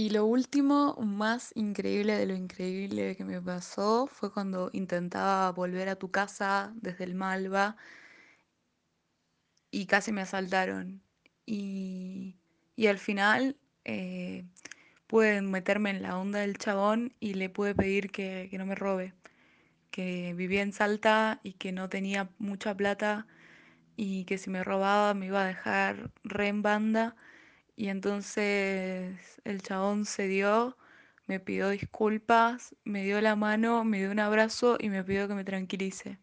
Y lo último, más increíble de lo increíble que me pasó fue cuando intentaba volver a tu casa desde el Malva y casi me asaltaron. Y, y al final eh, pude meterme en la onda del chabón y le pude pedir que, que no me robe, que vivía en Salta y que no tenía mucha plata y que si me robaba me iba a dejar re en banda. Y entonces el chabón cedió, me pidió disculpas, me dio la mano, me dio un abrazo y me pidió que me tranquilice.